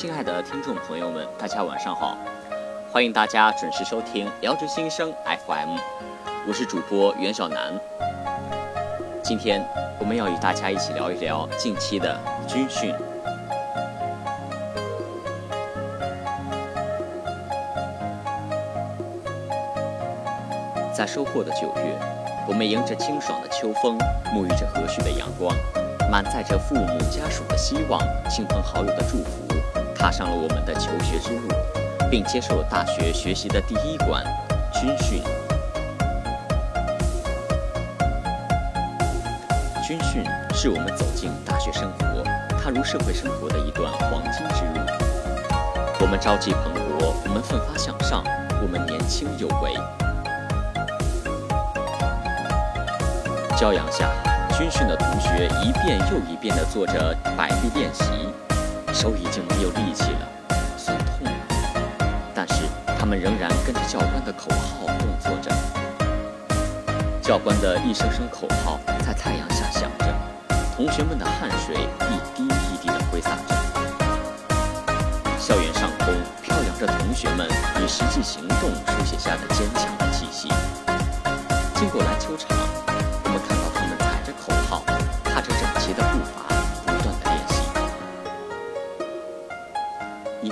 亲爱的听众朋友们，大家晚上好！欢迎大家准时收听《聊着心声 FM》，我是主播袁小楠。今天我们要与大家一起聊一聊近期的军训。在收获的九月，我们迎着清爽的秋风，沐浴着和煦的阳光，满载着父母家属的希望、亲朋好友的祝福。踏上了我们的求学之路，并接受了大学学习的第一关——军训。军训是我们走进大学生活、踏入社会生活的一段黄金之路。我们朝气蓬勃，我们奋发向上，我们年轻有为。骄阳下，军训的同学一遍又一遍地做着摆臂练习。手已经没有力气了，酸痛了，但是他们仍然跟着教官的口号动作着。教官的一声声口号在太阳下响着，同学们的汗水一滴一滴地挥洒着。校园上空飘扬着同学们以实际行动书写下的坚强的气息。经过篮球场，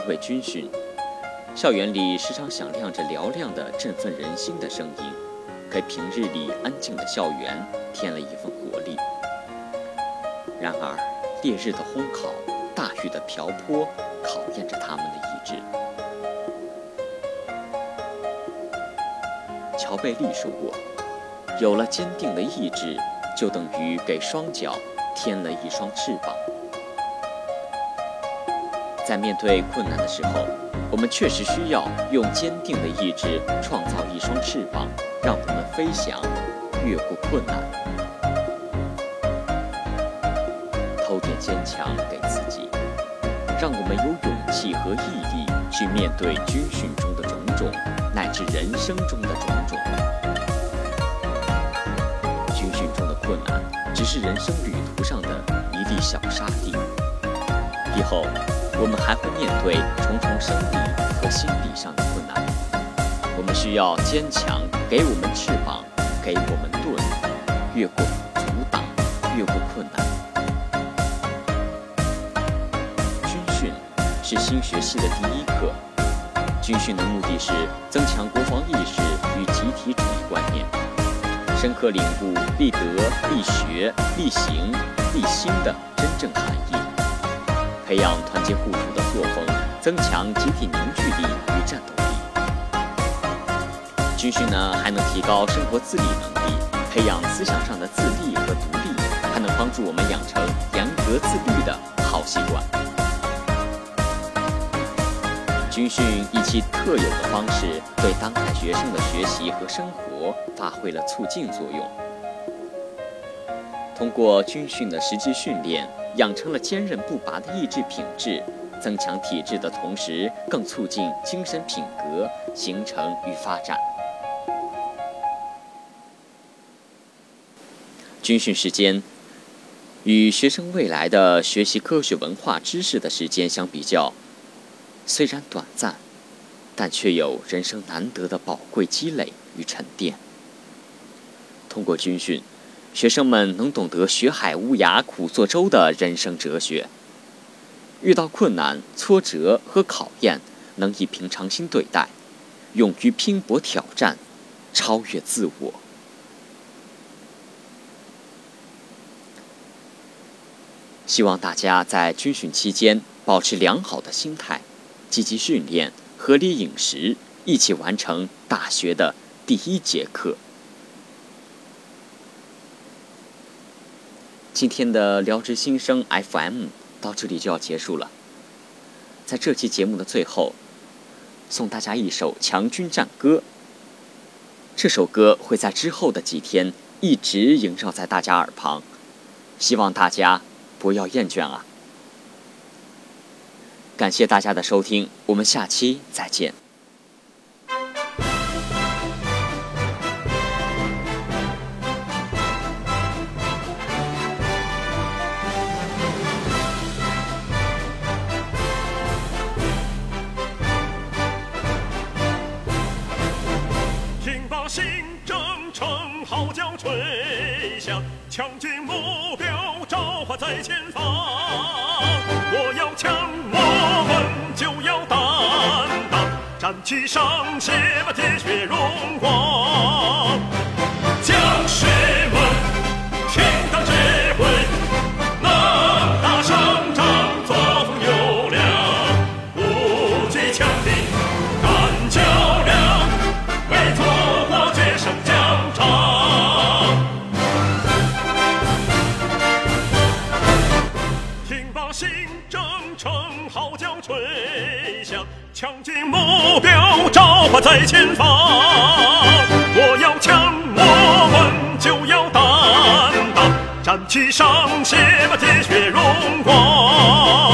为军训，校园里时常响亮着嘹亮的、振奋人心的声音，给平日里安静的校园添了一份活力。然而，烈日的烘烤、大雨的瓢泼，考验着他们的意志。乔贝利说过：“有了坚定的意志，就等于给双脚添了一双翅膀。”在面对困难的时候，我们确实需要用坚定的意志创造一双翅膀，让我们飞翔，越过困难。偷点坚强给自己，让我们有勇气和毅力去面对军训中的种种，乃至人生中的种种。军训中的困难，只是人生旅途上的一粒小沙粒。以后。我们还会面对重重生理和心理上的困难，我们需要坚强，给我们翅膀，给我们盾，越过阻挡，越过困难。军训是新学期的第一课，军训的目的是增强国防意识与集体主义观念，深刻领悟立德、立学、立行、立心的真正含义。培养团结互助的作风，增强集体凝聚力与战斗力。军训呢，还能提高生活自理能力，培养思想上的自立和独立，还能帮助我们养成严格自律的好习惯。军训以其特有的方式，对当代学生的学习和生活发挥了促进作用。通过军训的实际训练。养成了坚韧不拔的意志品质，增强体质的同时，更促进精神品格形成与发展。军训时间与学生未来的学习科学文化知识的时间相比较，虽然短暂，但却有人生难得的宝贵积累与沉淀。通过军训。学生们能懂得“学海无涯苦作舟”的人生哲学，遇到困难、挫折和考验，能以平常心对待，勇于拼搏挑战，超越自我。希望大家在军训期间保持良好的心态，积极训练，合理饮食，一起完成大学的第一节课。今天的聊之新生 FM 到这里就要结束了。在这期节目的最后，送大家一首《强军战歌》。这首歌会在之后的几天一直萦绕在大家耳旁，希望大家不要厌倦啊！感谢大家的收听，我们下期再见。强军目标，召唤在前方。我要强，我们就要担当，战旗上，写满铁血荣光。响，抢进目标，召唤在前方。我要强，我们就要担当，战旗上，写满铁血荣光。